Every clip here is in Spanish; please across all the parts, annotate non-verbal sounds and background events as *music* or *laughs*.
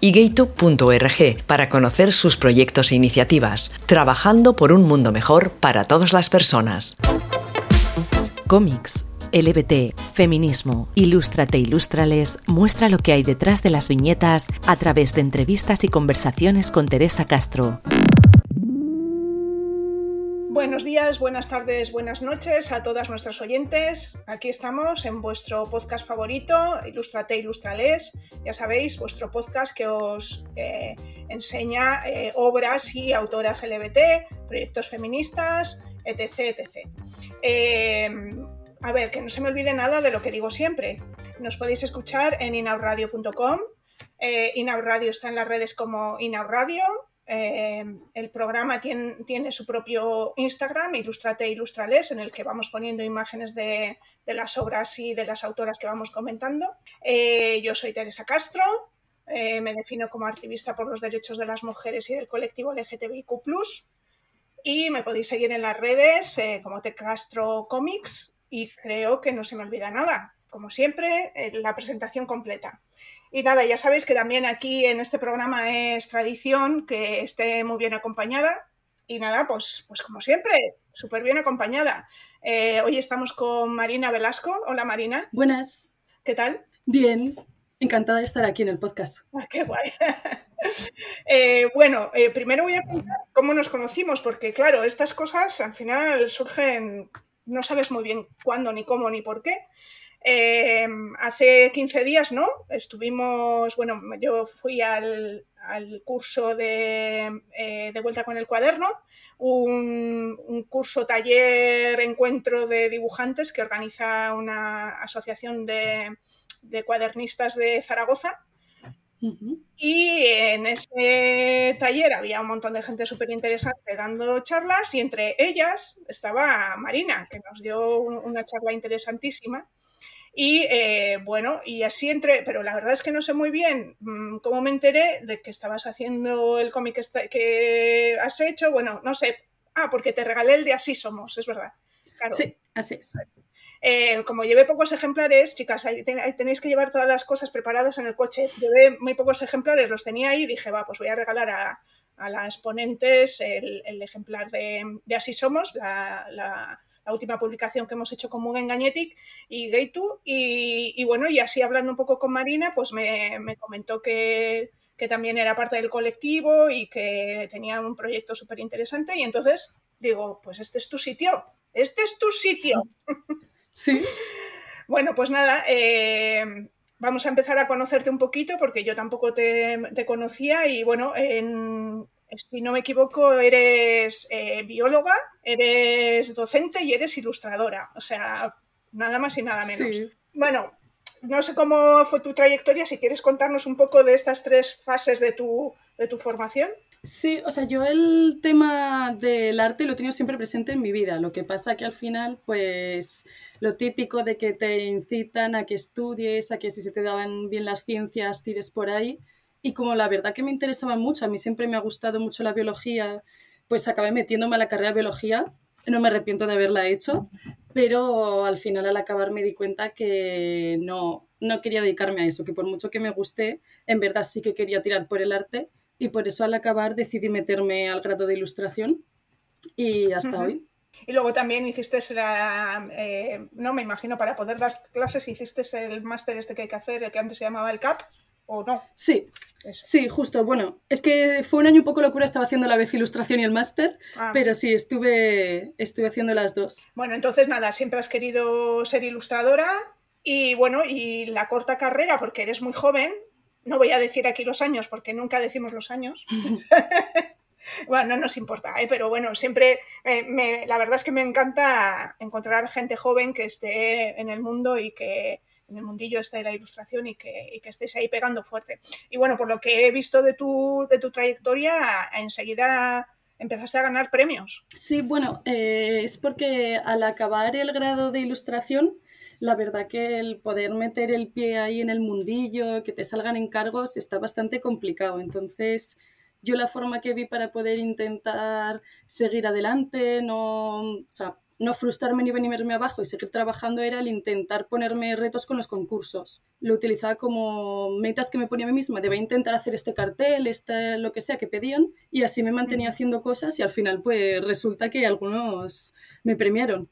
y gaytube.org para conocer sus proyectos e iniciativas, trabajando por un mundo mejor para todas las personas. Cómics LBT, feminismo, Ilústrate, Ilústrales muestra lo que hay detrás de las viñetas a través de entrevistas y conversaciones con Teresa Castro. Buenos días, buenas tardes, buenas noches a todas nuestras oyentes. Aquí estamos en vuestro podcast favorito, Ilústrate, Ilústrales. Ya sabéis, vuestro podcast que os eh, enseña eh, obras y autoras LBT, proyectos feministas, etc. etc. Eh, a ver, que no se me olvide nada de lo que digo siempre. Nos podéis escuchar en inauradio.com. Eh, Radio está en las redes como Inauradio. Eh, el programa tiene, su propio Instagram, Ilustrate Ilustrales, en el que vamos poniendo imágenes de, las obras y de las autoras que vamos comentando. Eh, yo soy Teresa Castro, eh, me defino como activista por los derechos de las mujeres y del colectivo LGTBIQ y me podéis seguir en las redes como Te Castro Comics y creo que no se me olvida nada. Como siempre, la presentación completa. Y nada, ya sabéis que también aquí en este programa es tradición que esté muy bien acompañada. Y nada, pues, pues como siempre, súper bien acompañada. Eh, hoy estamos con Marina Velasco. Hola Marina. Buenas. ¿Qué tal? Bien, encantada de estar aquí en el podcast. Ah, qué guay. *laughs* Eh, bueno, primero voy a contar cómo nos conocimos, porque claro, estas cosas al final surgen no sabes muy bien cuándo, ni cómo, ni por qué. Em, hace 15 días, ¿no? Estuvimos, bueno, yo fui al, curso de, eh, de, Vuelta con el Cuaderno, un, curso, taller, encuentro de dibujantes que organiza una asociación de, de cuadernistas de Zaragoza. Y en ese taller había un montón de gente súper interesante dando charlas y entre ellas estaba Marina, que nos dio una charla interesantísima. Y eh, bueno, y así entre, pero la verdad es que no sé muy bien mm, cómo me enteré de que estabas haciendo el cómic que has hecho. Bueno, no sé. Ah, porque te regalé el de Así Somos, es verdad. Sí, así es. Eh, como llevé pocos ejemplares, chicas, tenéis que llevar todas las cosas preparadas en el coche. Llevé muy pocos ejemplares, los tenía ahí y dije, va, pues voy a regalar a, las ponentes el, ejemplar de, Así Somos, la, última publicación que hemos hecho con Mugen Gagnetic y Gaitu. Y, bueno, y así hablando un poco con Marina, pues me, comentó que, que también era parte del colectivo y que tenía un proyecto súper interesante. Y entonces digo, pues este es tu sitio, este es tu sitio. Sí. *laughs* Bueno, pues nada, eh, vamos a empezar a conocerte un poquito porque yo tampoco te, conocía y bueno, si no me equivoco, eres eh, bióloga, eres docente y eres ilustradora. O sea, nada más y nada menos. Bueno, no sé cómo fue tu trayectoria, si quieres contarnos un poco de estas tres fases de tu, de tu formación. Sí, o sea, yo el tema del arte lo he tenido siempre presente en mi vida. Lo que pasa que al final, pues, lo típico de que te incitan a que estudies, a que si se te daban bien las ciencias, tires por ahí. Y como la verdad que me interesaba mucho, a mí siempre me ha gustado mucho la biología, pues acabé metiéndome a la carrera de biología. No me arrepiento de haberla hecho, pero al final al acabar me di cuenta que no, no quería dedicarme a eso, que por mucho que me guste, en verdad sí que quería tirar por el arte y por eso al acabar decidí meterme al grado de ilustración y hasta hoy. Y luego también hiciste la, eh, no me imagino, para poder dar clases hiciste el máster este que hay que hacer, el que antes se llamaba el CAP, ¿o no? Sí, sí, justo. Bueno, es que fue un año un poco locura, estaba haciendo la vez ilustración y el máster, ah. pero sí, estuve, estuve haciendo las dos. Bueno, entonces nada, siempre has querido ser ilustradora y bueno, y la corta carrera, porque eres muy joven, no voy a decir aquí los años porque nunca decimos los años. *laughs* bueno, no nos importa, ¿eh? pero bueno, siempre, la verdad es que me encanta encontrar gente joven que esté en el mundo y que, en el mundillo este de la ilustración y que, y que, ahí pegando fuerte. Y bueno, por lo que he visto de tu, de tu trayectoria, enseguida empezaste a ganar premios. Sí, bueno, eh, es porque al acabar el grado de ilustración, la verdad que el poder meter el pie ahí en el mundillo, que te salgan encargos, está bastante complicado. Entonces, yo la forma que vi para poder intentar seguir adelante, no, no frustrarme ni venirme abajo y seguir trabajando era el intentar ponerme retos con los concursos. Lo utilizaba como metas que me ponía a mí misma, debía intentar hacer este cartel, este, lo que sea que pedían, y así me mantenía haciendo cosas y al final pues resulta que algunos me premiaron.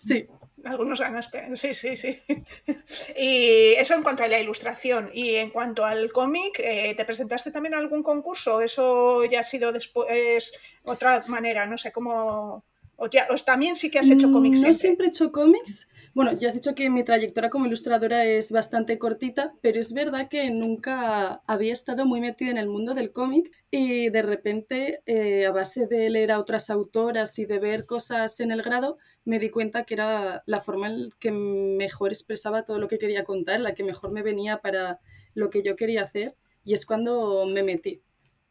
Sí algunos ganaste, sí, sí, sí. *laughs* y eso en cuanto a la ilustración. Y en cuanto al cómic, eh, ¿te presentaste también a algún concurso? ¿Eso ya ha sido después otra manera? No sé cómo... O, también sí que has hecho cómics. No siempre he hecho cómics. Bueno, ya has dicho que mi trayectoria como ilustradora es bastante cortita, pero es verdad que nunca había estado muy metida en el mundo del cómic y de repente, eh, a base de leer a otras autoras y de ver cosas en el grado, me di cuenta que era la forma en que mejor expresaba todo lo que quería contar, la que mejor me venía para lo que yo quería hacer y es cuando me metí.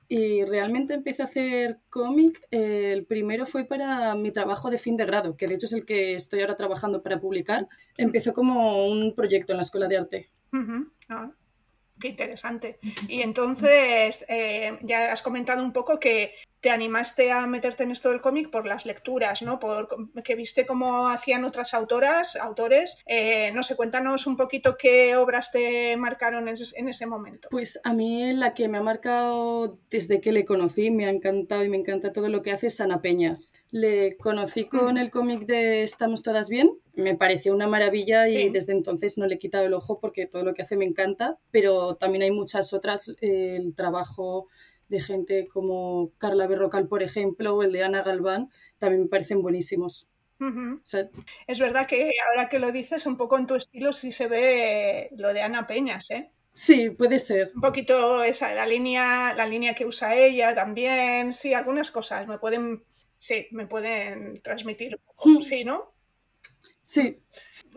Y realmente empecé a hacer cómic. el primero fue para mi trabajo de fin de grado, que de hecho es el que estoy ahora trabajando para publicar. Empezó como un proyecto en la Escuela de Arte. Ah, qué interesante. Y entonces, eh, ya has comentado un poco que te animaste a meterte en esto del cómic por las lecturas, ¿no? Por que viste cómo hacían otras autoras, autores. Eh, no sé, cuéntanos un poquito qué obras te marcaron en ese, momento. Pues a mí la que me ha marcado desde que le conocí, me ha encantado y me encanta todo lo que hace es Ana Peñas. Le conocí con el cómic de Estamos todas bien, me pareció una maravilla y desde entonces no le he quitado el ojo porque todo lo que hace me encanta, pero también hay muchas otras, el trabajo de gente como Carla Berrocal, por ejemplo, o el de Ana Galván, también me parecen buenísimos. es verdad que ahora que lo dices, un poco en tu estilo sí se ve lo de Ana Peñas, ¿eh? Sí, puede ser. Un poquito esa, la línea, la línea que usa ella también, sí, algunas cosas me pueden, sí, me pueden transmitir, hmm. sí, ¿no? Sí.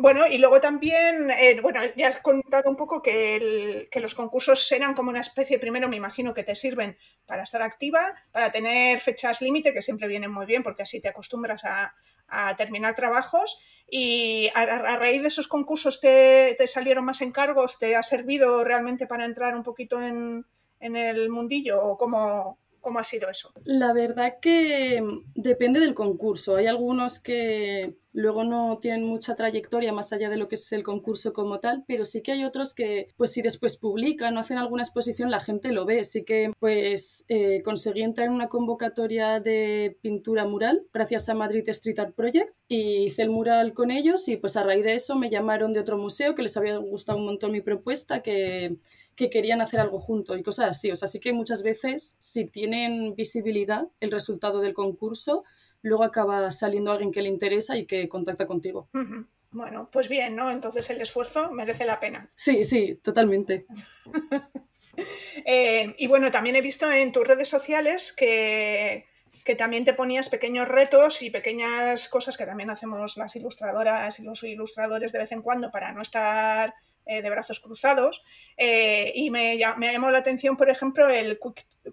Bueno, y luego también, eh, bueno, ya has contado un poco que, los concursos eran como una especie, primero me imagino que te sirven para estar activa, para tener fechas límite, que siempre vienen muy bien porque así te acostumbras a, terminar trabajos. Y a, raíz de esos concursos te, salieron más encargos, ¿te ha servido realmente para entrar un poquito en, en el mundillo o cómo, ¿Cómo ha sido eso? La verdad que depende del concurso. Hay algunos que luego no tienen mucha trayectoria más allá de lo que es el concurso como tal, pero sí que hay otros que, pues si después publican o hacen alguna exposición, la gente lo ve. Sí que, pues, eh, conseguí entrar en una convocatoria de pintura mural gracias a Madrid Street Art Project y hice el mural con ellos y pues a raíz de eso me llamaron de otro museo que les había gustado un montón mi propuesta, que que querían hacer algo juntos y cosas así. O sea, sí que muchas veces, si tienen visibilidad el resultado del concurso, luego acaba saliendo alguien que le interesa y que contacta contigo. Bueno, pues bien, ¿no? Entonces el esfuerzo merece la pena. Sí, sí, totalmente. *laughs* Eh, y bueno, también he visto en tus redes sociales que, que también te ponías pequeños retos y pequeñas cosas que también hacemos las ilustradoras y los ilustradores de vez en cuando para no estar eh, de brazos cruzados. Eh, y me, me, llamó la atención, por ejemplo, el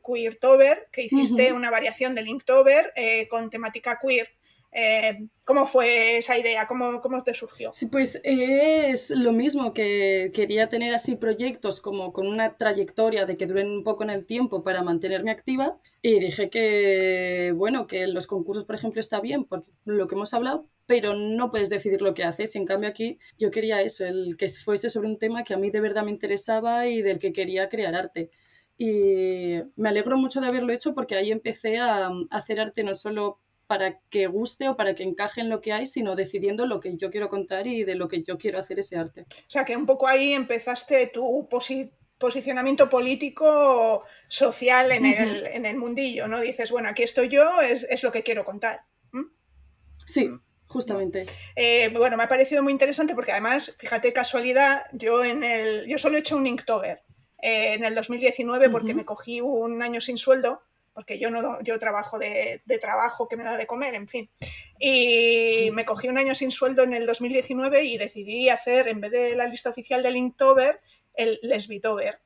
Queertober, que hiciste una variación del Inktober eh, con temática queer. Eh, ¿Cómo fue esa idea? ¿Cómo, ¿Cómo, te surgió? Sí, pues es lo mismo que quería tener así proyectos como con una trayectoria de que duren un poco en el tiempo para mantenerme activa y dije que, bueno, que los concursos, por ejemplo, está bien por lo que hemos hablado, pero no puedes decidir lo que haces. En cambio aquí yo quería eso, el que fuese sobre un tema que a mí de verdad me interesaba y del que quería crear arte. Y me alegro mucho de haberlo hecho porque ahí empecé a hacer arte no solo para que guste o para que encaje en lo que hay, sino decidiendo lo que yo quiero contar y de lo que yo quiero hacer ese arte. O sea, que un poco ahí empezaste tu posicionamiento político social en, el, en, el, mundillo, ¿no? Dices, bueno, aquí estoy yo, es, es lo que quiero contar. Sí, justamente. Eh, bueno, me ha parecido muy interesante porque además, fíjate casualidad, yo en el, yo solo he hecho un Inktober eh, en el 2019 porque me cogí un año sin sueldo porque yo no yo trabajo de, de, trabajo que me da de comer, en fin. Y me cogí un año sin sueldo en el 2019 y decidí hacer, en vez de la lista oficial del Inktober, el Lesbitober.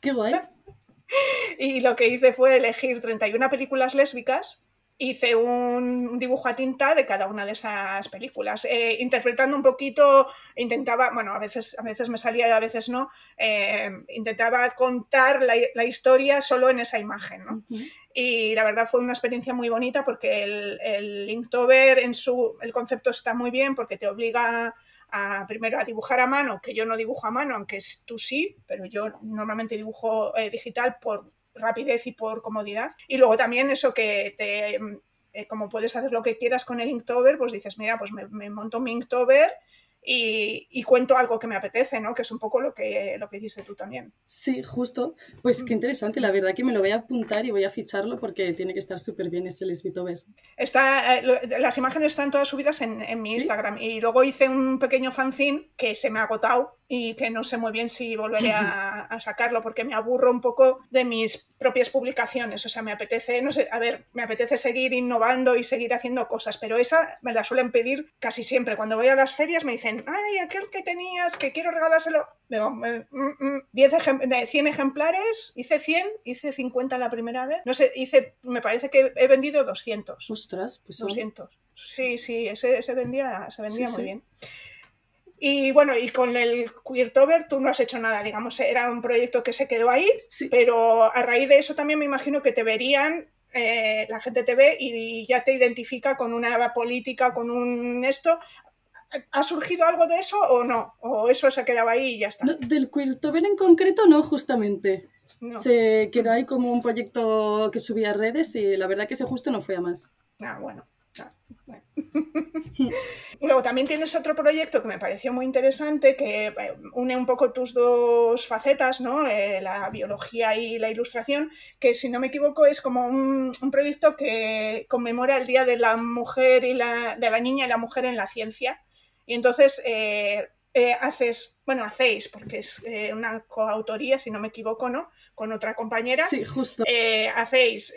¡Qué guay! *laughs* y lo que hice fue elegir 31 películas lésbicas hice un dibujo a tinta de cada una de esas películas, eh, interpretando un poquito, intentaba, bueno, a veces, a veces me salía y a veces no, eh, intentaba contar la, historia solo en esa imagen. ¿no? Y la verdad fue una experiencia muy bonita porque el, el Inktober en su, el concepto está muy bien porque te obliga a, primero a dibujar a mano, que yo no dibujo a mano, aunque tú sí, pero yo normalmente dibujo eh, digital por rapidez y por comodidad. Y luego también eso que te, eh, como puedes hacer lo que quieras con el Inktober, pues dices, mira, pues me, me monto mi Inktober y, cuento algo que me apetece, ¿no? Que es un poco lo que, lo que hiciste tú también. Sí, justo. Pues qué mm. interesante, la verdad que me lo voy a apuntar y voy a ficharlo porque tiene que estar súper bien ese Lesbitover. Está, eh, las imágenes están todas subidas en, en mi Instagram y luego hice un pequeño fanzine que se me ha agotado y que no sé muy bien si volveré a, *laughs* a, sacarlo porque me aburro un poco de mis propias publicaciones. O sea, me apetece, no sé, a ver, me apetece seguir innovando y seguir haciendo cosas, pero esa me la suelen pedir casi siempre. Cuando voy a las ferias me dicen, ay, aquel que tenías, que quiero regalárselo. Digo, 10 mm, mm, 100 ejemplares, hice 100, hice 50 la primera vez. No sé, hice, me parece que he vendido 200. Ostras, pues 200. Sí, sí, ese, se vendía, se vendía muy bien. Y bueno, y con el Queertober tú no has hecho nada, digamos, era un proyecto que se quedó ahí, pero a raíz de eso también me imagino que te verían eh, la gente te ve y ya te identifica con una política, con un esto. ¿Ha surgido algo de eso o no? ¿O eso se ha quedado ahí y ya está? del Queertober en concreto no, justamente. Se quedó ahí como un proyecto que subía a redes y la verdad que ese justo no fue a más. Ah, bueno. Ah, *laughs* luego también tienes otro proyecto que me pareció muy interesante que eh, une un poco tus dos facetas, ¿no? Eh, la biología y la ilustración, que si no me equivoco es como un, un proyecto que conmemora el Día de la Mujer y la, de la Niña y la Mujer en la Ciencia. Y entonces eh, eh, haces, bueno, hacéis, porque es eh, una coautoría, si no me equivoco, ¿no? Con otra compañera. Sí, justo. hacéis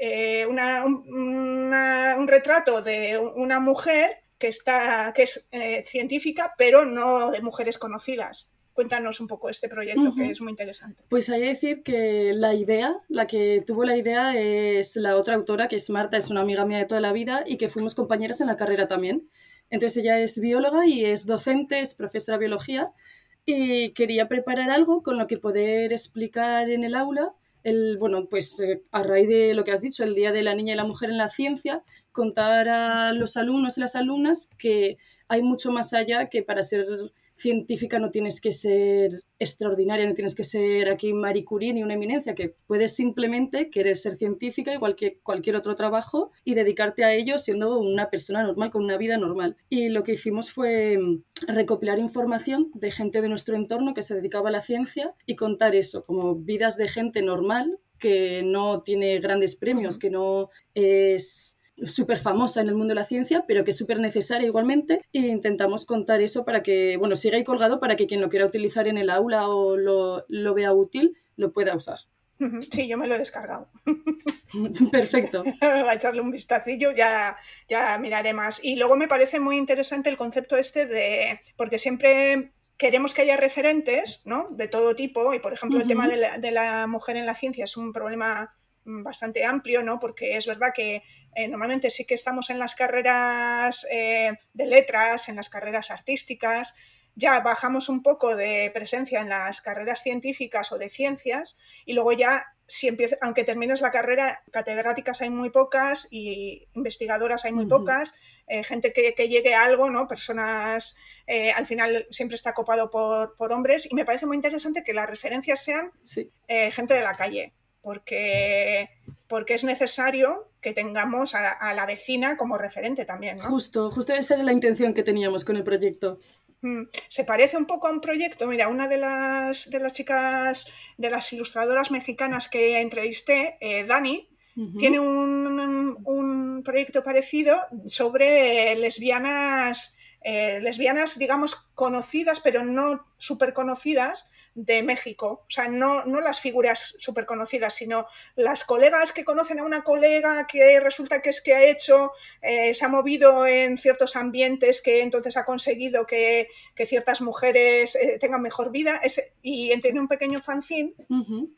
un, retrato de una mujer que, está, que es científica, pero no de mujeres conocidas. Cuéntanos un poco este proyecto que es muy interesante. Pues hay que decir que la idea, la que tuvo la idea es la otra autora, que es Marta, es una amiga mía de toda la vida y que fuimos compañeras en la carrera también. Entonces ella es bióloga y es docente, es profesora de biología y quería preparar algo con lo que poder explicar en el aula el, bueno, pues eh, a raíz de lo que has dicho, el Día de la Niña y la Mujer en la Ciencia, contar a los alumnos y las alumnas que hay mucho más allá que para ser científica no tienes que ser extraordinaria, no tienes que ser aquí Marie Curie ni una eminencia, que puedes simplemente querer ser científica igual que cualquier otro trabajo y dedicarte a ello siendo una persona normal, con una vida normal. Y lo que hicimos fue mm, recopilar información de gente de nuestro entorno que se dedicaba a la ciencia y contar eso, como vidas de gente normal que no tiene grandes premios, que no es súper famosa en el mundo de la ciencia, pero que es súper necesaria igualmente. E intentamos contar eso para que, bueno, siga ahí colgado para que quien lo quiera utilizar en el aula o lo, lo vea útil, lo pueda usar. Sí, yo me lo he descargado. *laughs* Perfecto. *laughs* Va a echarle un vistacillo, ya, ya miraré más. Y luego me parece muy interesante el concepto este de, porque siempre queremos que haya referentes, ¿no? De todo tipo, y por ejemplo el tema de la, de la mujer en la ciencia es un problema bastante amplio, ¿no? Porque es verdad que eh, normalmente sí que estamos en las carreras eh, de letras, en las carreras artísticas, ya bajamos un poco de presencia en las carreras científicas o de ciencias y luego ya, si empieza, aunque termines la carrera, catedráticas hay muy pocas y investigadoras hay muy pocas, eh, gente que, llegue a algo, ¿no? Personas, al final siempre está copado por, por, hombres y me parece muy interesante que las referencias sean gente de la calle porque, porque es necesario que tengamos a, la vecina como referente también. ¿no? Justo, justo esa era la intención que teníamos con el proyecto. Mm, se parece un poco a un proyecto, mira, una de las, de las chicas, de las ilustradoras mexicanas que entrevisté, eh, Dani, tiene un, un, proyecto parecido sobre lesbianas, eh, lesbianas, digamos, conocidas, pero no súper conocidas, de México. O sea, no, no las figuras súper conocidas, sino las colegas que conocen a una colega que resulta que es que ha hecho, eh, se ha movido en ciertos ambientes que entonces ha conseguido que, ciertas mujeres eh, tengan mejor vida y tiene un pequeño fanzine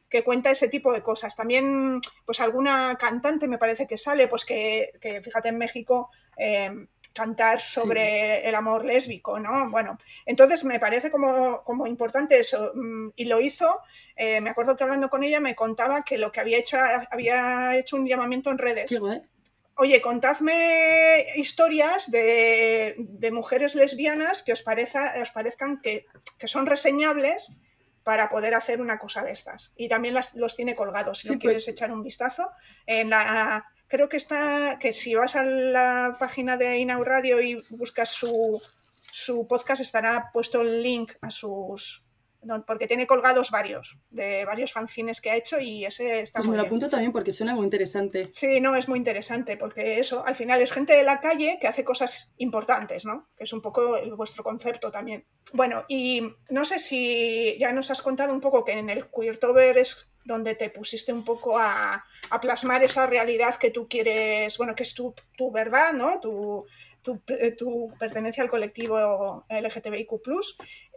que cuenta ese tipo de cosas. También, pues alguna cantante me parece que sale, pues que, fíjate en México. Eh, cantar sobre el amor lésbico, ¿no? Bueno, entonces me parece como, como importante eso. Mm, y lo hizo, eh, me acuerdo que hablando con ella me contaba que lo que había hecho, había hecho un llamamiento en redes. Oye, contadme historias de, mujeres lesbianas que os, parezca, os parezcan que, son reseñables para poder hacer una cosa de estas. Y también las, los tiene colgados, si no quieres pues echar un vistazo. En la, creo que está, que si vas a la página de Inau Radio y buscas su, su podcast, estará puesto el link a sus, porque tiene colgados varios, de varios fanzines que ha hecho y ese está pues muy me lo apunto también porque suena muy interesante. Sí, no, es muy interesante porque eso, al final es gente de la calle que hace cosas importantes, ¿no? Que es un poco vuestro concepto también. Bueno, y no sé si ya nos has contado un poco que en el Queertober es donde te pusiste un poco a, plasmar esa realidad que tú quieres, bueno, que es tu, tu verdad, ¿no? Tu, tu, pertenencia al colectivo LGTBIQ.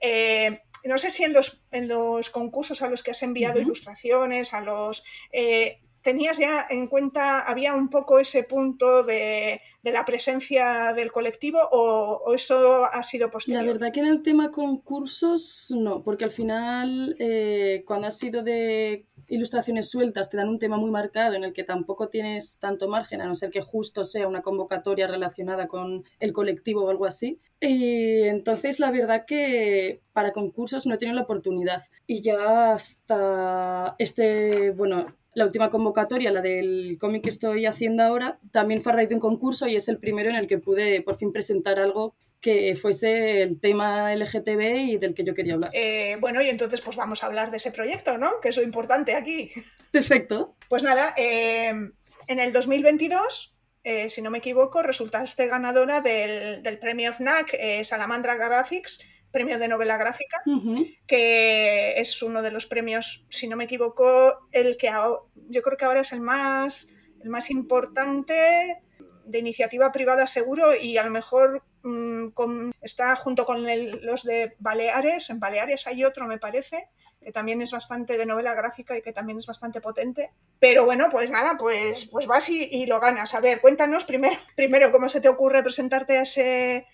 Eh, no sé si en los, en los concursos a los que has enviado ilustraciones, a los... Eh, ¿Tenías ya en cuenta, había un poco ese punto de, la presencia del colectivo o, eso ha sido posterior? La verdad que en el tema concursos no, porque al final eh, cuando has sido de ilustraciones sueltas te dan un tema muy marcado en el que tampoco tienes tanto margen, a no ser que justo sea una convocatoria relacionada con el colectivo o algo así. Y entonces la verdad que para concursos no he la oportunidad. Y ya hasta este, bueno, la última convocatoria, la del cómic que estoy haciendo ahora, también fue a raíz de un concurso y es el primero en el que pude por fin presentar algo que fuese el tema LGTB y del que yo quería hablar. Eh, bueno, y entonces pues vamos a hablar de ese proyecto, ¿no? Que es lo importante aquí. Perfecto. Pues nada, eh, en el 2022, eh, si no me equivoco, resultaste ganadora del, premio FNAC Salamandra Graphics, premio de novela gráfica, que es uno de los premios, si no me equivoco, el que yo creo que ahora es el más, el más importante de iniciativa privada seguro y a lo mejor mm, está junto con los de Baleares. En Baleares hay otro, me parece, que también es bastante de novela gráfica y que también es bastante potente. Pero bueno, pues nada, pues, pues vas y, lo ganas. A ver, cuéntanos primero, *laughs* primero cómo se te ocurre presentarte a ese,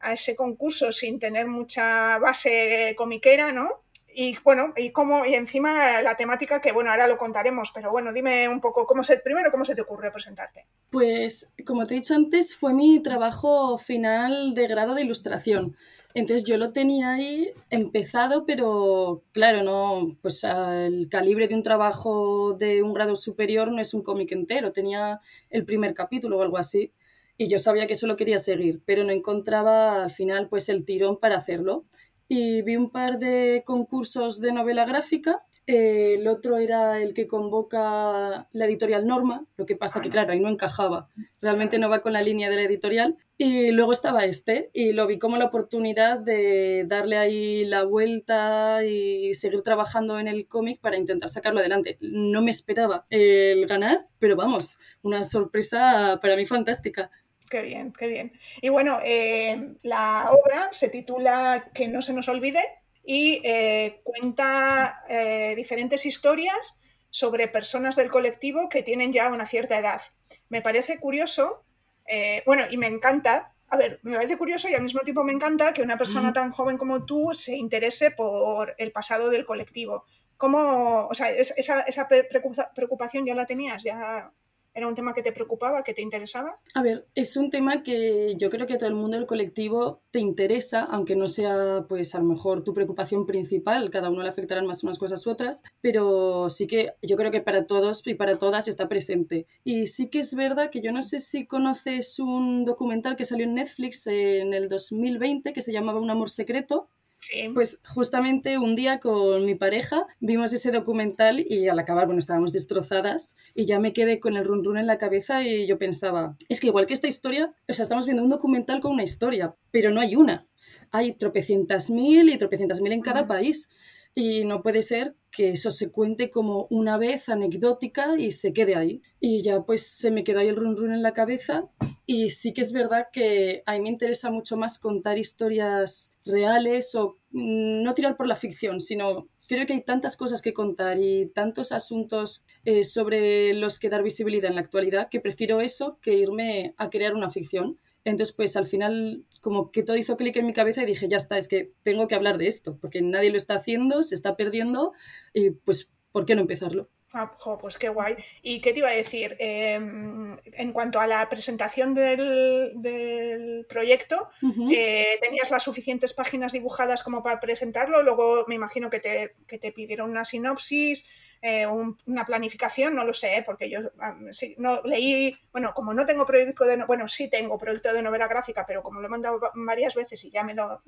a ese concurso sin tener mucha base comiquera, ¿no? Y bueno, y cómo, y encima la temática que bueno, ahora lo contaremos, pero bueno, dime un poco cómo se, primero cómo se te ocurre presentarte. Pues, como te he dicho antes, fue mi trabajo final de grado de ilustración. Entonces yo lo tenía ahí empezado, pero claro, no, pues el calibre de un trabajo de un grado superior no es un cómic entero, tenía el primer capítulo o algo así. Y yo sabía que eso lo quería seguir, pero no encontraba al final pues el tirón para hacerlo y vi un par de concursos de novela gráfica. el otro era el que convoca la editorial Norma, lo que pasa que, claro, ahí no encajaba, realmente no va con la línea de la editorial. Y luego estaba este, y lo vi como la oportunidad de darle ahí la vuelta y seguir trabajando en el cómic para intentar sacarlo adelante. No me esperaba el ganar, pero vamos, una sorpresa para mí fantástica. Qué bien, qué bien. Y bueno, eh, la obra se titula Que no se nos olvide y eh, cuenta eh, diferentes historias sobre personas del colectivo que tienen ya una cierta edad. Me parece curioso, bueno, y me encanta, a ver, me parece curioso y al mismo tiempo me encanta que una persona tan joven como tú se interese por el pasado del colectivo. ¿Cómo, o sea, esa, esa preocupación ya la tenías? ¿Ya ¿Era un tema que te preocupaba, que te interesaba? A ver, es un tema que yo creo que a todo el mundo del colectivo te interesa, aunque no sea, pues a lo mejor tu preocupación principal, cada uno le afectarán más unas cosas u otras, pero sí que yo creo que para todos y para todas está presente. Y sí que es verdad que yo no sé si conoces un documental que salió en Netflix en el 2020 que se llamaba Un amor secreto, pues justamente un día con mi pareja vimos ese documental y al acabar, bueno, estábamos destrozadas y ya me quedé con el run run en la cabeza y yo pensaba, es que igual que esta historia, o sea, estamos viendo un documental con una historia, pero no hay una. Hay tropecientas mil y tropecientas mil en cada país. Y no puede ser que eso se cuente como una vez anecdótica y se quede ahí. Y ya pues se me quedó ahí el run run en la cabeza y sí que es verdad que a mí me interesa mucho más contar historias reales o mm, no tirar por la ficción, sino creo que hay tantas cosas que contar y tantos asuntos eh, sobre los que dar visibilidad en la actualidad que prefiero eso que irme a crear una ficción. Entonces, pues al final, como que todo hizo clic en mi cabeza y dije, ya está, es que tengo que hablar de esto, porque nadie lo está haciendo, se está perdiendo, y pues, ¿por qué no empezarlo? Ah, pues qué guay. ¿Y qué te iba a decir? Em, en cuanto a la presentación del, proyecto, eh, ¿tenías las suficientes páginas dibujadas como para presentarlo? Luego me imagino que te, que te pidieron una sinopsis, eh, una planificación, no lo sé, ¿eh? porque yo no, leí, bueno, como no tengo proyecto de, bueno, sí tengo proyecto de novela gráfica, pero como lo he mandado varias veces y ya me lo,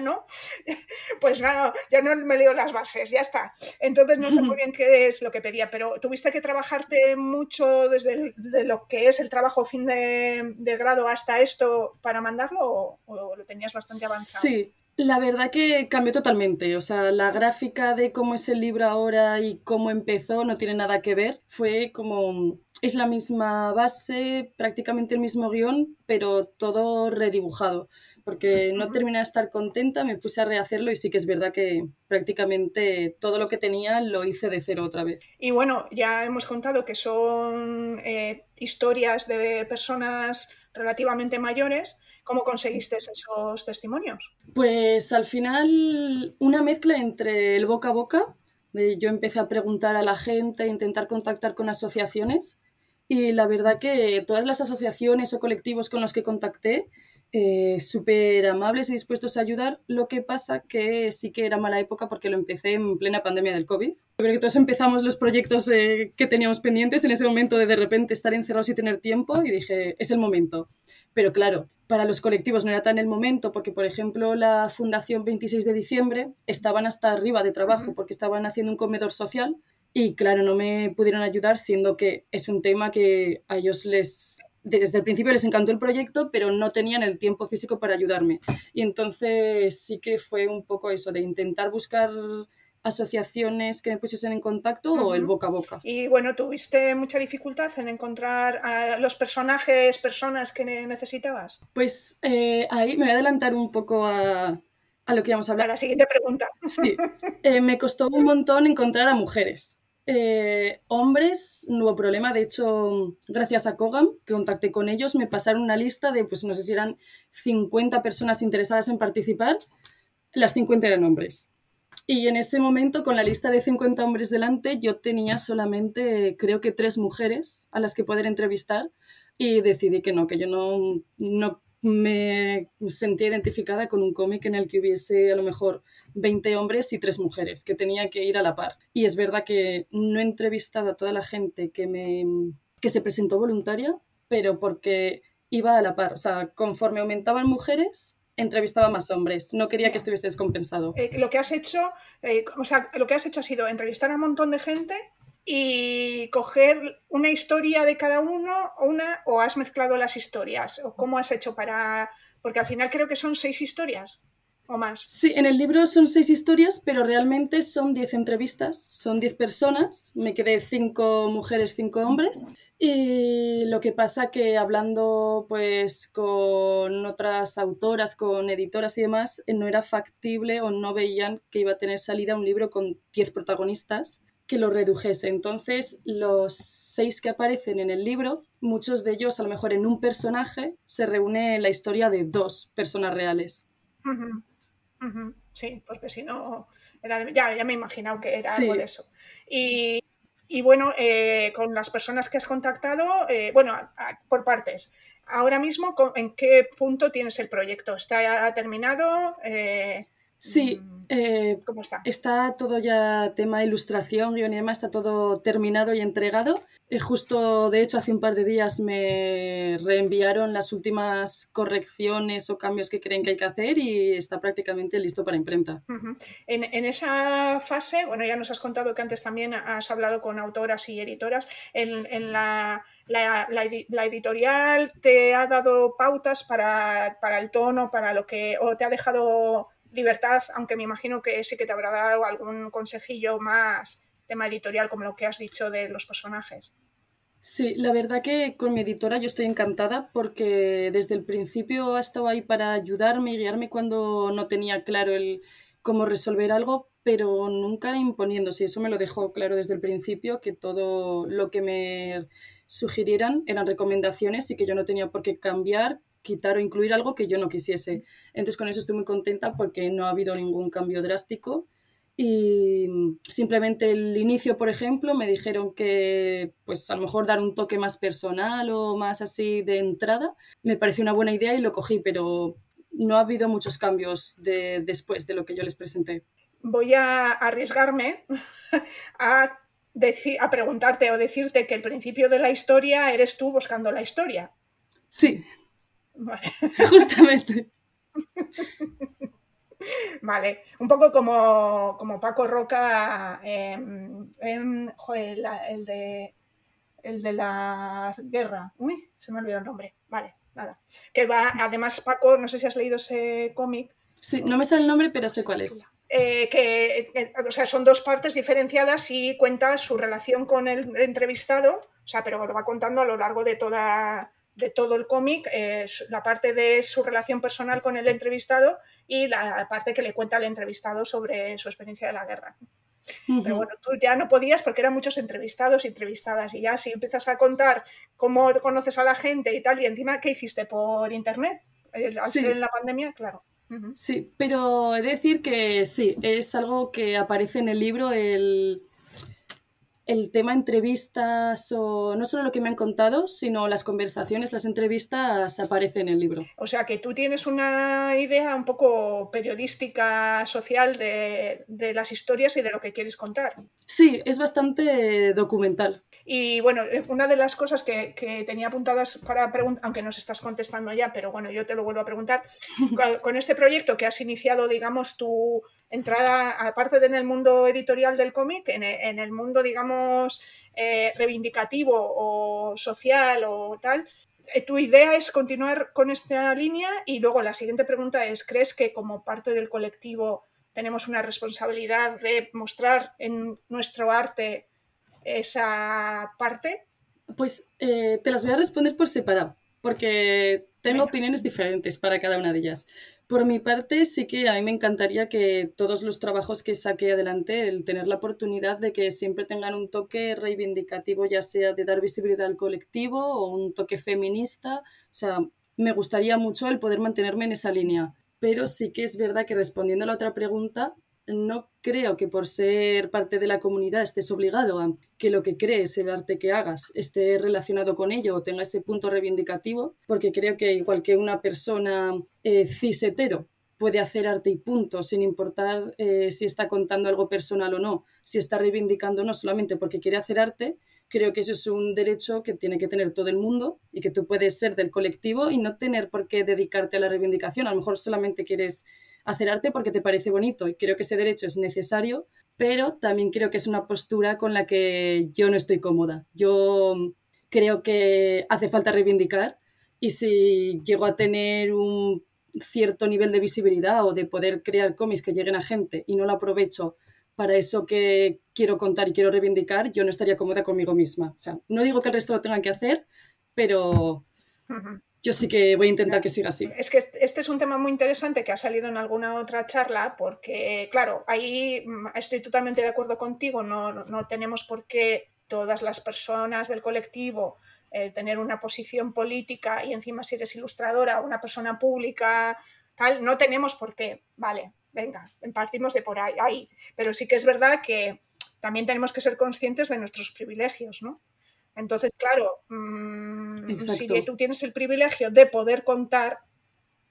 ¿no? *laughs* Pues no, ya no me leo las bases, ya está. Entonces no sé muy *laughs* bien qué es lo que pedía, pero ¿tuviste que trabajarte mucho desde lo que es el trabajo fin de, grado hasta esto para mandarlo o, o, lo tenías bastante avanzado? Sí, la verdad que cambió totalmente, o sea, la gráfica de cómo es el libro ahora y cómo empezó no tiene nada que ver, fue como, es la misma base, prácticamente el mismo guion, pero todo redibujado, porque no terminé de estar contenta, me puse a rehacerlo y sí que es verdad que prácticamente todo lo que tenía lo hice de cero otra vez. Y bueno, ya hemos contado que son eh, historias de personas relativamente mayores, ¿Cómo conseguiste esos testimonios? Pues al final una mezcla entre el boca a boca, yo empecé a preguntar a la gente, a intentar contactar con asociaciones y la verdad que todas las asociaciones o colectivos con los que contacté eh, súper amables y dispuestos a ayudar. Lo que pasa que sí que era mala época porque lo empecé en plena pandemia del COVID. Creo que todos empezamos los proyectos eh, que teníamos pendientes en ese momento de de repente estar encerrados y tener tiempo y dije, es el momento. Pero claro, para los colectivos no era tan el momento porque, por ejemplo, la Fundación 26 de diciembre estaban hasta arriba de trabajo porque estaban haciendo un comedor social y, claro, no me pudieron ayudar siendo que es un tema que a ellos les... Desde el principio les encantó el proyecto, pero no tenían el tiempo físico para ayudarme. Y entonces sí que fue un poco eso, de intentar buscar asociaciones que me pusiesen en contacto o el boca a boca. Y bueno, ¿tuviste mucha dificultad en encontrar a los personajes, personas que necesitabas? Pues eh, ahí me voy a adelantar un poco a, a lo que íbamos a hablar. A la siguiente pregunta. Sí, eh, me costó un montón encontrar a mujeres. Eh, hombres, hubo problema. De hecho, gracias a Kogam, que contacté con ellos, me pasaron una lista de, pues no sé si eran 50 personas interesadas en participar. Las 50 eran hombres. Y en ese momento, con la lista de 50 hombres delante, yo tenía solamente, creo que tres mujeres a las que poder entrevistar y decidí que no, que yo no, no me sentía identificada con un cómic en el que hubiese a lo mejor 20 hombres y tres mujeres, que tenía que ir a la par. Y es verdad que no he entrevistado a toda la gente que, me, que se presentó voluntaria, pero porque iba a la par. O sea, conforme aumentaban mujeres, entrevistaba más hombres. No quería que estuviese descompensado. Eh, lo que has hecho, eh, o sea, lo que has hecho ha sido entrevistar a un montón de gente y coger una historia de cada uno una o has mezclado las historias o cómo has hecho para porque al final creo que son seis historias o más. Sí, en el libro son seis historias, pero realmente son diez entrevistas, son diez personas, me quedé cinco mujeres, cinco hombres y lo que pasa que hablando pues con otras autoras, con editoras y demás, no era factible o no veían que iba a tener salida un libro con 10 protagonistas que lo redujese. Entonces, los seis que aparecen en el libro, muchos de ellos, a lo mejor en un personaje, se reúne la historia de dos personas reales. Sí, porque si no, ya, ya me he imaginado que era algo de eso. Y y bueno, eh, con las personas que has contactado, eh, bueno, por partes. Ahora mismo, ¿en qué punto tienes el proyecto? ¿Está terminado? Eh, Sí, mm, eh, ¿cómo está? Está todo ya tema ilustración, guion y demás, está todo terminado y entregado. Eh, justo, de hecho, hace un par de días me reenviaron las últimas correcciones o cambios que creen que hay que hacer y está prácticamente listo para imprenta. en, esa fase, bueno, ya nos has contado que antes también has hablado con autoras y editoras. En, la, la, editorial te ha dado pautas para, para el tono, para lo que, o te ha dejado libertad, aunque me imagino que sí que te habrá dado algún consejillo más tema editorial, como lo que has dicho de los personajes. Sí, la verdad que con mi editora yo estoy encantada porque desde el principio ha estado ahí para ayudarme y guiarme cuando no tenía claro el cómo resolver algo, pero nunca imponiéndose. Eso me lo dejó claro desde el principio, que todo lo que me sugirieran eran recomendaciones y que yo no tenía por qué cambiar, quitar o incluir algo que yo no quisiese. Entonces con eso estoy muy contenta porque no ha habido ningún cambio drástico y simplemente el inicio, por ejemplo, me dijeron que pues a lo mejor dar un toque más personal o más así de entrada me pareció una buena idea y lo cogí, pero no ha habido muchos cambios de, después de lo que yo les presenté. Voy a arriesgarme *laughs* a, decir, a preguntarte o decirte que el principio de la historia eres tú buscando la historia. Sí. Vale. *laughs* Justamente. Vale, un poco como, Paco Roca en, el, de, el de la guerra. Uy, se me olvidó el nombre. Vale, nada. Que va, además, Paco, no sé si has leído ese cómic. Sí, no me sale el nombre, pero sé cuál es. Eh, que o sea, son dos partes diferenciadas y cuenta su relación con el entrevistado, o sea, pero lo va contando a lo largo de toda de todo el cómic, eh, la parte de su relación personal con el entrevistado y la parte que le cuenta al entrevistado sobre su experiencia de la guerra. Pero bueno, tú ya no podías porque eran muchos entrevistados y entrevistadas y ya si empiezas a contar cómo conoces a la gente y tal, y encima, ¿qué hiciste por internet? Al ser en la pandemia, claro. Sí, pero he de decir que sí, es algo que aparece en el libro, el, el tema entrevistas o no solo lo que me han contado, sino las conversaciones, las entrevistas aparecen en el libro. O sea que tú tienes una idea un poco periodística, social de, de las historias y de lo que quieres contar. Sí, es bastante documental. Y bueno, eh, una de las cosas que, que tenía apuntadas para preguntar, aunque nos estás contestando ya, pero bueno, yo te lo vuelvo a preguntar, *laughs* con este proyecto que has iniciado, digamos, tu entrada, aparte de en el mundo editorial del cómic, en, en, el mundo, digamos, eh, reivindicativo o social o tal, eh, ¿tu idea es continuar con esta línea? Y luego la siguiente pregunta es, ¿crees que como parte del colectivo tenemos una responsabilidad de mostrar en nuestro arte esa parte? Pues eh, te las voy a responder por separado, porque tengo opiniones diferentes para cada una de ellas. Por mi parte, sí que a mí me encantaría que todos los trabajos que saque adelante, el tener la oportunidad de que siempre tengan un toque reivindicativo, ya sea de dar visibilidad al colectivo o un toque feminista. O sea, me gustaría mucho el poder mantenerme en esa línea. Pero sí que es verdad que respondiendo a la otra pregunta, no creo que por ser parte de la comunidad estés obligado a que lo que crees, el arte que hagas, esté relacionado con ello o tenga ese punto reivindicativo, porque creo que igual que una persona eh, cis hetero puede hacer arte y punto, sin importar eh, si está contando algo personal o no, si está reivindicando no solamente porque quiere hacer arte, creo que eso es un derecho que tiene que tener todo el mundo y que tú puedes ser del colectivo y no tener por qué dedicarte a la reivindicación, a lo mejor solamente quieres hacer arte porque te parece bonito y creo que ese derecho es necesario, pero también creo que es una postura con la que yo no estoy cómoda. Yo creo que hace falta reivindicar y si llego a tener un cierto nivel de visibilidad o de poder crear cómics que lleguen a gente y no lo aprovecho para eso que quiero contar y quiero reivindicar, yo no estaría cómoda conmigo misma. O sea, no digo que el resto lo tengan que hacer, pero yo sí que voy a intentar que siga así. Es que este es un tema muy interesante que ha salido en alguna otra charla, porque, claro, ahí estoy totalmente de acuerdo contigo, no, no tenemos por qué todas las personas del colectivo eh, tener una posición política y encima si eres ilustradora, una persona pública, tal, no tenemos por qué, vale, venga, partimos de por ahí, ahí. Pero sí que es verdad que también tenemos que ser conscientes de nuestros privilegios, ¿no? Entonces, claro, mm, si tú tienes el privilegio de poder contar,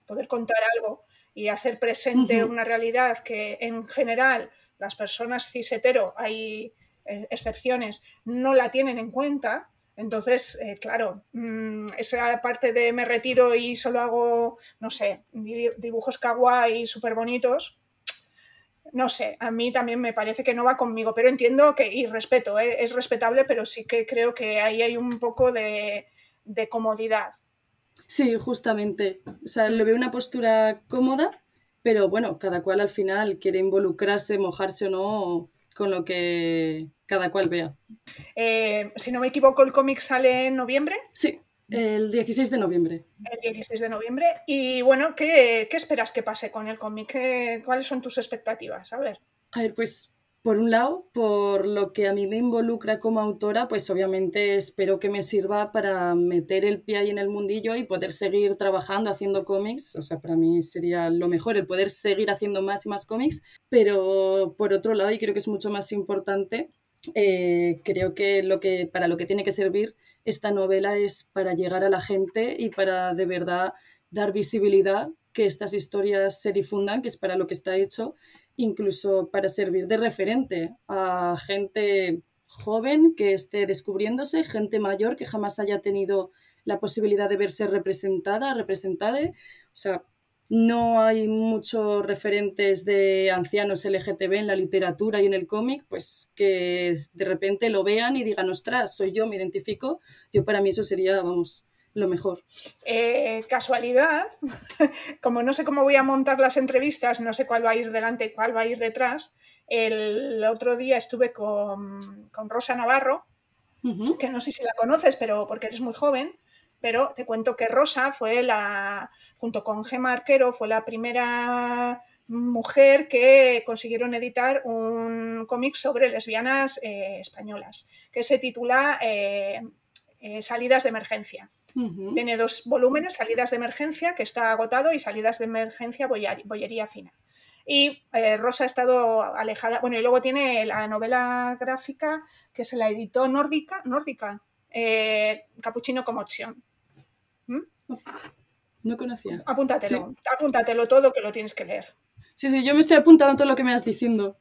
poder contar algo y hacer presente una realidad que en general las personas cis hetero, hay eh, excepciones, no la tienen en cuenta, entonces, eh, claro, mm, esa parte de me retiro y solo hago, no sé, dibujos kawaii súper bonitos, no sé, a mí también me parece que no va conmigo, pero entiendo que, y respeto, ¿eh? es respetable, pero sí que creo que ahí hay un poco de, comodidad. Sí, justamente. O sea, le veo una postura cómoda pero bueno, cada cual al final quiere involucrarse, mojarse o no con lo que cada cual vea. Eh, si no me equivoco, el cómic sale en noviembre. Sí, el 16 de noviembre. El 16 de noviembre. Y bueno, ¿qué, qué esperas que pase con el cómic? ¿Cuáles son tus expectativas? A ver. A ver, pues por un lado, por lo que a mí me involucra como autora, pues obviamente espero que me sirva para meter el pie ahí en el mundillo y poder seguir trabajando, haciendo cómics. O sea, para mí sería lo mejor el poder seguir haciendo más y más cómics. Pero por otro lado, y creo que es mucho más importante, eh, creo que, lo que para lo que tiene que servir esta novela es para llegar a la gente y para de verdad dar visibilidad, que estas historias se difundan, que es para lo que está hecho incluso para servir de referente a gente joven que esté descubriéndose, gente mayor que jamás haya tenido la posibilidad de verse representada, representada. O sea, no hay muchos referentes de ancianos LGTB en la literatura y en el cómic, pues que de repente lo vean y digan, ostras, soy yo, me identifico. Yo para mí eso sería, vamos, lo mejor. Eh, casualidad, *laughs* como no sé cómo voy a montar las entrevistas, no sé cuál va a ir delante y cuál va a ir detrás, el otro día estuve con, Rosa Navarro, que no sé si la conoces, pero porque eres muy joven, pero te cuento que Rosa fue la, junto con Gemma Arquero, fue la primera mujer que consiguieron editar un cómic sobre lesbianas eh, españolas, que se titula eh, Salidas de Emergencia. Tiene dos volúmenes, salidas de emergencia, que está agotado, y salidas de emergencia, bollería fina. Y eh, Rosa ha estado alejada. Bueno, y luego tiene la novela gráfica que se la editó nórdica, nórdica eh, Capuchino como opción. ¿Mm? No conocía. Apúntatelo, apúntatelo todo que lo tienes que leer. Sí, sí, yo me estoy apuntando todo lo que me vas diciendo.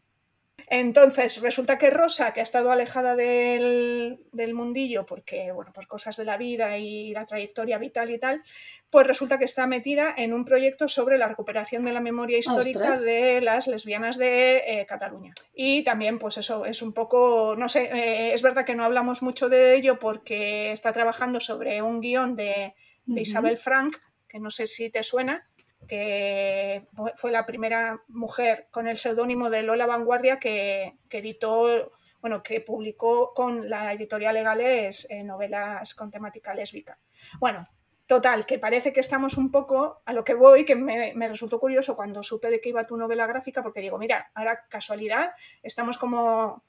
Entonces, resulta que Rosa, que ha estado alejada del, mundillo porque, bueno, por cosas de la vida y la trayectoria vital y tal, pues resulta que está metida en un proyecto sobre la recuperación de la memoria histórica de las lesbianas de eh, Cataluña. Y también, pues eso es un poco, no sé, eh, es verdad que no hablamos mucho de ello porque está trabajando sobre un guion de, Isabel Frank, que no sé si te suena, que fue la primera mujer con el seudónimo de Lola Vanguardia que, editó, bueno, que publicó con la editorial Legales eh, novelas con temática lésbica. Bueno, total, que parece que estamos un poco a lo que voy, que me, resultó curioso cuando supe de qué iba tu novela gráfica, porque digo, mira, ahora casualidad, estamos como,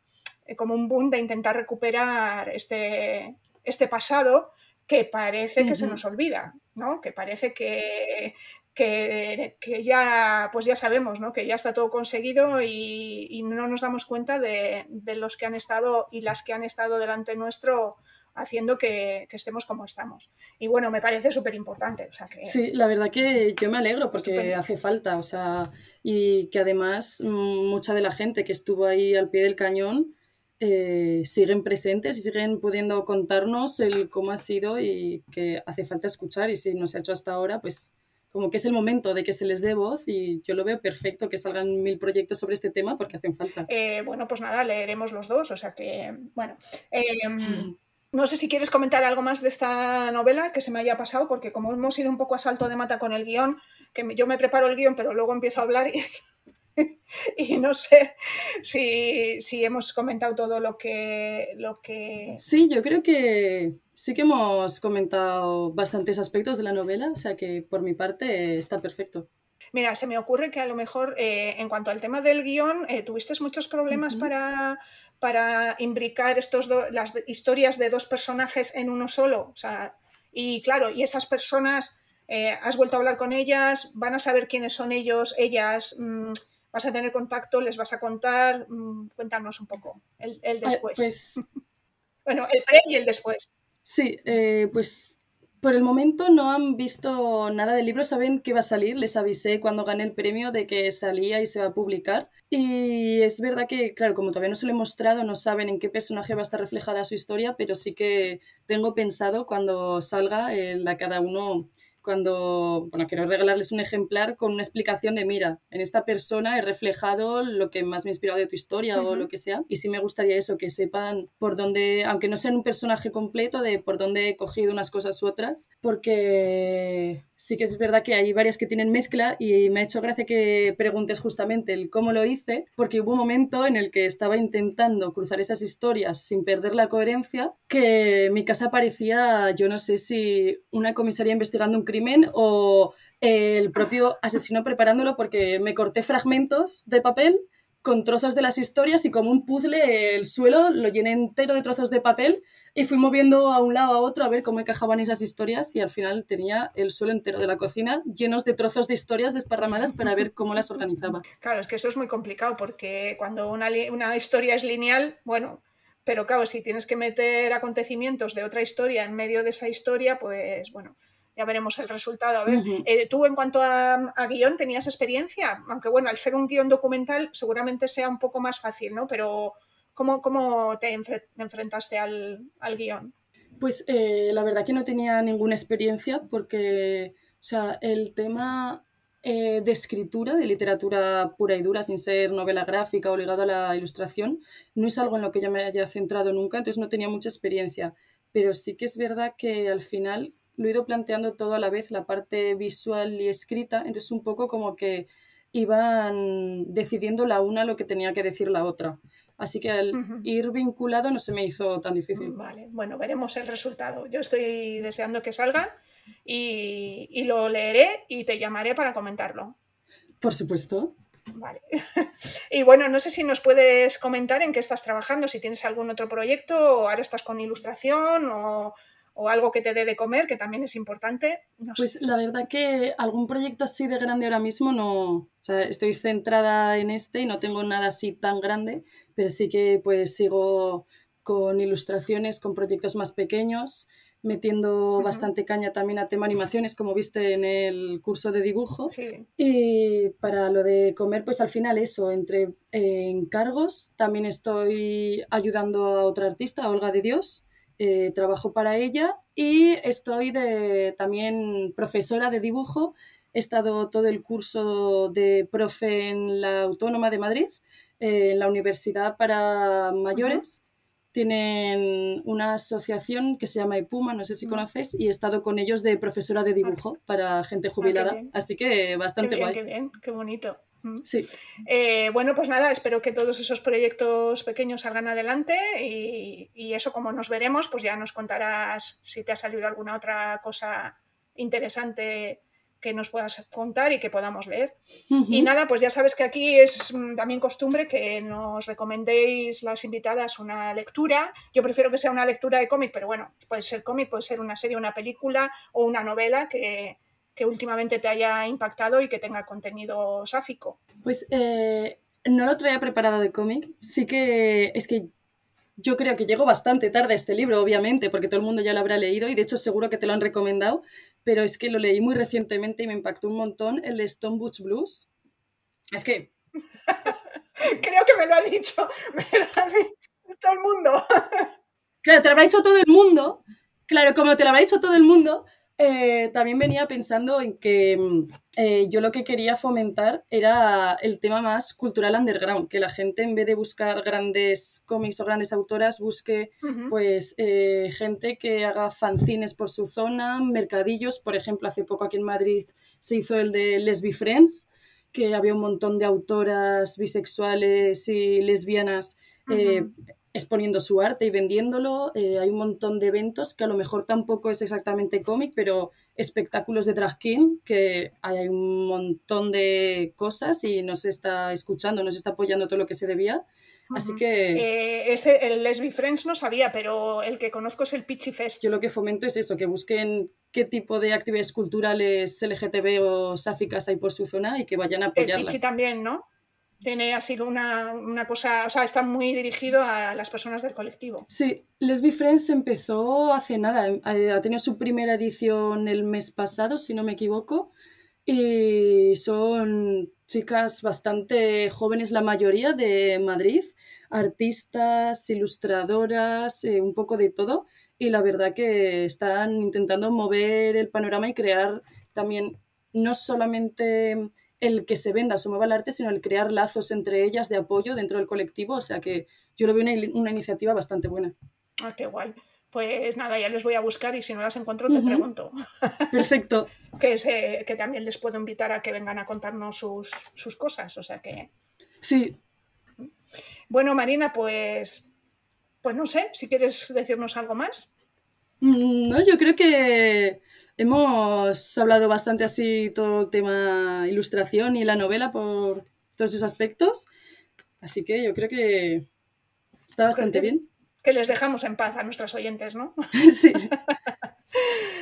eh, como un boom de intentar recuperar este, este pasado que parece que se nos olvida, ¿no? Que parece que, que, ya, pues ya sabemos, ¿no? Que ya está todo conseguido y, no nos damos cuenta de, los que han estado y las que han estado delante nuestro haciendo que, estemos como estamos. Y bueno, me parece súper importante. sí, la verdad que yo me alegro porque hace falta, o sea, y que además mm, mucha de la gente que estuvo ahí al pie del cañón eh, siguen presentes y siguen pudiendo contarnos el cómo ha sido y que hace falta escuchar y si no se ha hecho hasta ahora, pues como que es el momento de que se les dé voz y yo lo veo perfecto que salgan mil proyectos sobre este tema porque hacen falta. Eh, bueno, pues nada, leeremos los dos, o sea que, bueno. Em, no sé si quieres comentar algo más de esta novela que se me haya pasado, porque como hemos ido un poco a salto de mata con el guion, que yo me preparo el guion, pero luego empiezo a hablar y *laughs* *laughs* y no sé si, hemos comentado todo lo que, lo que... Sí, yo creo que sí que hemos comentado bastantes aspectos de la novela, o sea que por mi parte está perfecto. Mira, se me ocurre que a lo mejor eh, en cuanto al tema del guion, eh, tuviste muchos problemas para, para imbricar estos las historias de dos personajes en uno solo. O sea, y claro, y esas personas, eh, has vuelto a hablar con ellas, van a saber quiénes son ellos, ellas. Mm, vas a tener contacto, les vas a contar. Mm, cuéntanos un poco el, después. pues, *laughs* bueno, el pre y el después. Sí, eh, pues por el momento no han visto nada del libro, saben que va a salir, les avisé cuando gané el premio de que salía y se va a publicar. Y es verdad que, claro, como todavía no se lo he mostrado, no saben en qué personaje va a estar reflejada su historia, pero sí que tengo pensado cuando salga eh, a cada uno cuando, bueno, quiero regalarles un ejemplar con una explicación de, mira, en esta persona he reflejado lo que más me ha inspirado de tu historia o lo que sea. Y sí me gustaría eso, que sepan por dónde, aunque no sean un personaje completo, de por dónde he cogido unas cosas u otras, porque sí que es verdad que hay varias que tienen mezcla y me ha hecho gracia que preguntes justamente el cómo lo hice, porque hubo un momento en el que estaba intentando cruzar esas historias sin perder la coherencia, que mi casa parecía, yo no sé si una comisaría investigando un crimen o el propio asesino preparándolo porque me corté fragmentos de papel con trozos de las historias y como un puzzle el suelo lo llené entero de trozos de papel y fui moviendo a un lado a otro a ver cómo encajaban esas historias y al final tenía el suelo entero de la cocina llenos de trozos de historias desparramadas para ver cómo las organizaba. Claro, es que eso es muy complicado porque cuando una, una historia es lineal, bueno, pero claro, si tienes que meter acontecimientos de otra historia en medio de esa historia, pues bueno, ya veremos el resultado. A ver, eh, tú en cuanto a, guion, ¿tenías experiencia? Aunque bueno, al ser un guion documental seguramente sea un poco más fácil, ¿no? Pero ¿cómo, cómo te enfrentaste al, al guion? Pues eh, la verdad que no tenía ninguna experiencia porque, o sea, el tema eh, de escritura, de literatura pura y dura, sin ser novela gráfica o ligado a la ilustración, no es algo en lo que yo me haya centrado nunca, entonces no tenía mucha experiencia. Pero sí que es verdad que al final lo he ido planteando todo a la vez, la parte visual y escrita, entonces un poco como que iban decidiendo la una lo que tenía que decir la otra. Así que al ir vinculado no se me hizo tan difícil. Vale, bueno, veremos el resultado. Yo estoy deseando que salga y, y lo leeré y te llamaré para comentarlo. Por supuesto. Vale. *laughs* Y bueno, no sé si nos puedes comentar en qué estás trabajando, si tienes algún otro proyecto o ahora estás con ilustración o o algo que te dé de comer, que también es importante. pues la verdad que algún proyecto así de grande ahora mismo no, o sea, estoy centrada en este y no tengo nada así tan grande, pero sí que pues sigo con ilustraciones, con proyectos más pequeños, metiendo bastante caña también a tema animaciones, como viste en el curso de dibujo. Y para lo de comer, pues al final eso, entre encargos, también estoy ayudando a otra artista, Olga de Dios, eh, trabajo para ella y estoy de, también profesora de dibujo. He estado todo el curso de profe en la Autónoma de Madrid, eh, en la Universidad para Mayores. Tienen una asociación que se llama EPUMA, no sé si conoces, y he estado con ellos de profesora de dibujo para gente ah, jubilada. Así que bastante guay. Qué bien, qué bonito. Sí. Eh, bueno, pues nada, espero que todos esos proyectos pequeños salgan adelante y, eso como nos veremos, pues ya nos contarás si te ha salido alguna otra cosa interesante que nos puedas contar y que podamos leer. Y nada, pues ya sabes que aquí es mm, también costumbre que nos recomendéis las invitadas una lectura. Yo prefiero que sea una lectura de cómic, pero bueno, puede ser cómic, puede ser una serie, una película o una novela que, que últimamente te haya impactado y que tenga contenido sáfico? Pues eh, no lo traía preparado de cómic. Sí que es que yo creo que llegó bastante tarde este libro, obviamente, porque todo el mundo ya lo habrá leído y de hecho seguro que te lo han recomendado, pero es que lo leí muy recientemente y me impactó un montón, el de Stone Butch Blues. Es que... *laughs* creo que me lo ha dicho, me lo ha dicho todo el mundo. claro, te lo habrá dicho todo el mundo. Claro, como te lo habrá dicho todo el mundo, eh, también venía pensando en que mm, eh, yo lo que quería fomentar era el tema más cultural underground, que la gente en vez de buscar grandes cómics o grandes autoras, busque pues eh, gente que haga fanzines por su zona, mercadillos, por ejemplo, hace poco aquí en Madrid se hizo el de Lesbi Friends, que había un montón de autoras bisexuales y lesbianas exponiendo su arte y vendiéndolo. Eh, hay un montón de eventos que a lo mejor tampoco es exactamente cómic, pero espectáculos de drag king, que hay un montón de cosas y nos está escuchando, nos está apoyando todo lo que se debía. Así que... Eh, ese, el Lesbi Friends no sabía, pero el que conozco es el Pitchy Fest. Yo lo que fomento es eso, que busquen qué tipo de actividades culturales LGTB o sáficas hay por su zona y que vayan a apoyarlas. El Pitchy también, ¿no? Tiene así una, una, cosa, o sea, está muy dirigido a las personas del colectivo. Sí, Lesbi Friends empezó hace nada, eh, ha tenido su primera edición el mes pasado, si no me equivoco, y son chicas bastante jóvenes, la mayoría de Madrid, artistas, ilustradoras, eh, un poco de todo, y la verdad que están intentando mover el panorama y crear también no solamente el que se venda o se mueva el arte, sino el crear lazos entre ellas de apoyo dentro del colectivo. O sea que yo lo veo una, una iniciativa bastante buena. Ah, qué guay. Pues nada, ya les voy a buscar y si no las encuentro te pregunto. *laughs* *laughs* Perfecto. que, que también les puedo invitar a que vengan a contarnos sus, sus cosas, o sea que... Sí. Bueno, Marina, pues, pues no sé, si quieres decirnos algo más. Mm, no, yo creo que hemos hablado bastante así todo el tema ilustración y la novela por todos esos aspectos. Así que yo creo que está bastante bien que les dejamos en paz a nuestros oyentes, ¿no? *laughs* Sí. *laughs*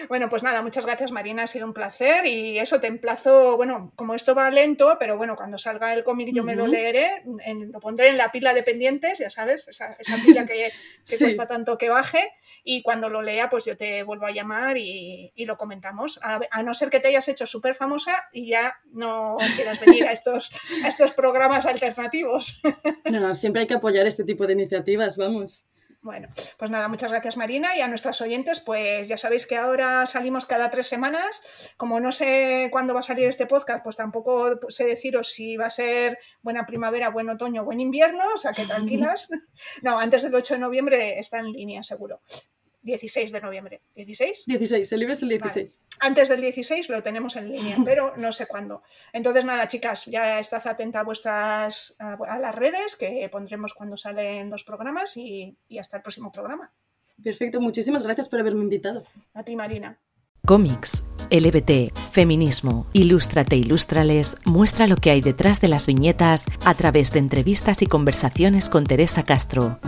Bueno, pues nada, muchas gracias Marina, ha sido un placer y eso te emplazo, bueno, como esto va lento, pero bueno, cuando salga el cómic yo me lo leeré, lo pondré en la pila de pendientes, ya sabes, esa, pila que, *laughs* cuesta tanto que baje y cuando lo lea pues yo te vuelvo a llamar y, lo comentamos, a, no ser que te hayas hecho súper famosa y ya no quieras venir a estos, a estos programas alternativos. *laughs* No, siempre hay que apoyar este tipo de iniciativas, vamos. Bueno, pues nada, muchas gracias Marina y a nuestras oyentes, pues ya sabéis que ahora salimos cada tres semanas. Como no sé cuándo va a salir este podcast, pues tampoco sé deciros si va a ser buena primavera, buen otoño, buen invierno, o sea que *laughs* tranquilas. No, antes del 8 de noviembre está en línea, seguro. 16 de noviembre. ¿16? 16, el libro es el 16. Antes del 16 lo tenemos en línea, *laughs* pero no sé cuándo. Entonces, nada, chicas, ya estás atenta a vuestras a, las redes que pondremos cuando salen los programas y, y hasta el próximo programa. Perfecto, muchísimas gracias por haberme invitado. A ti, Marina. Cómics, LBT, feminismo, Ilústrate, Ilústrales muestra lo que hay detrás de las viñetas a través de entrevistas y conversaciones con Teresa Castro.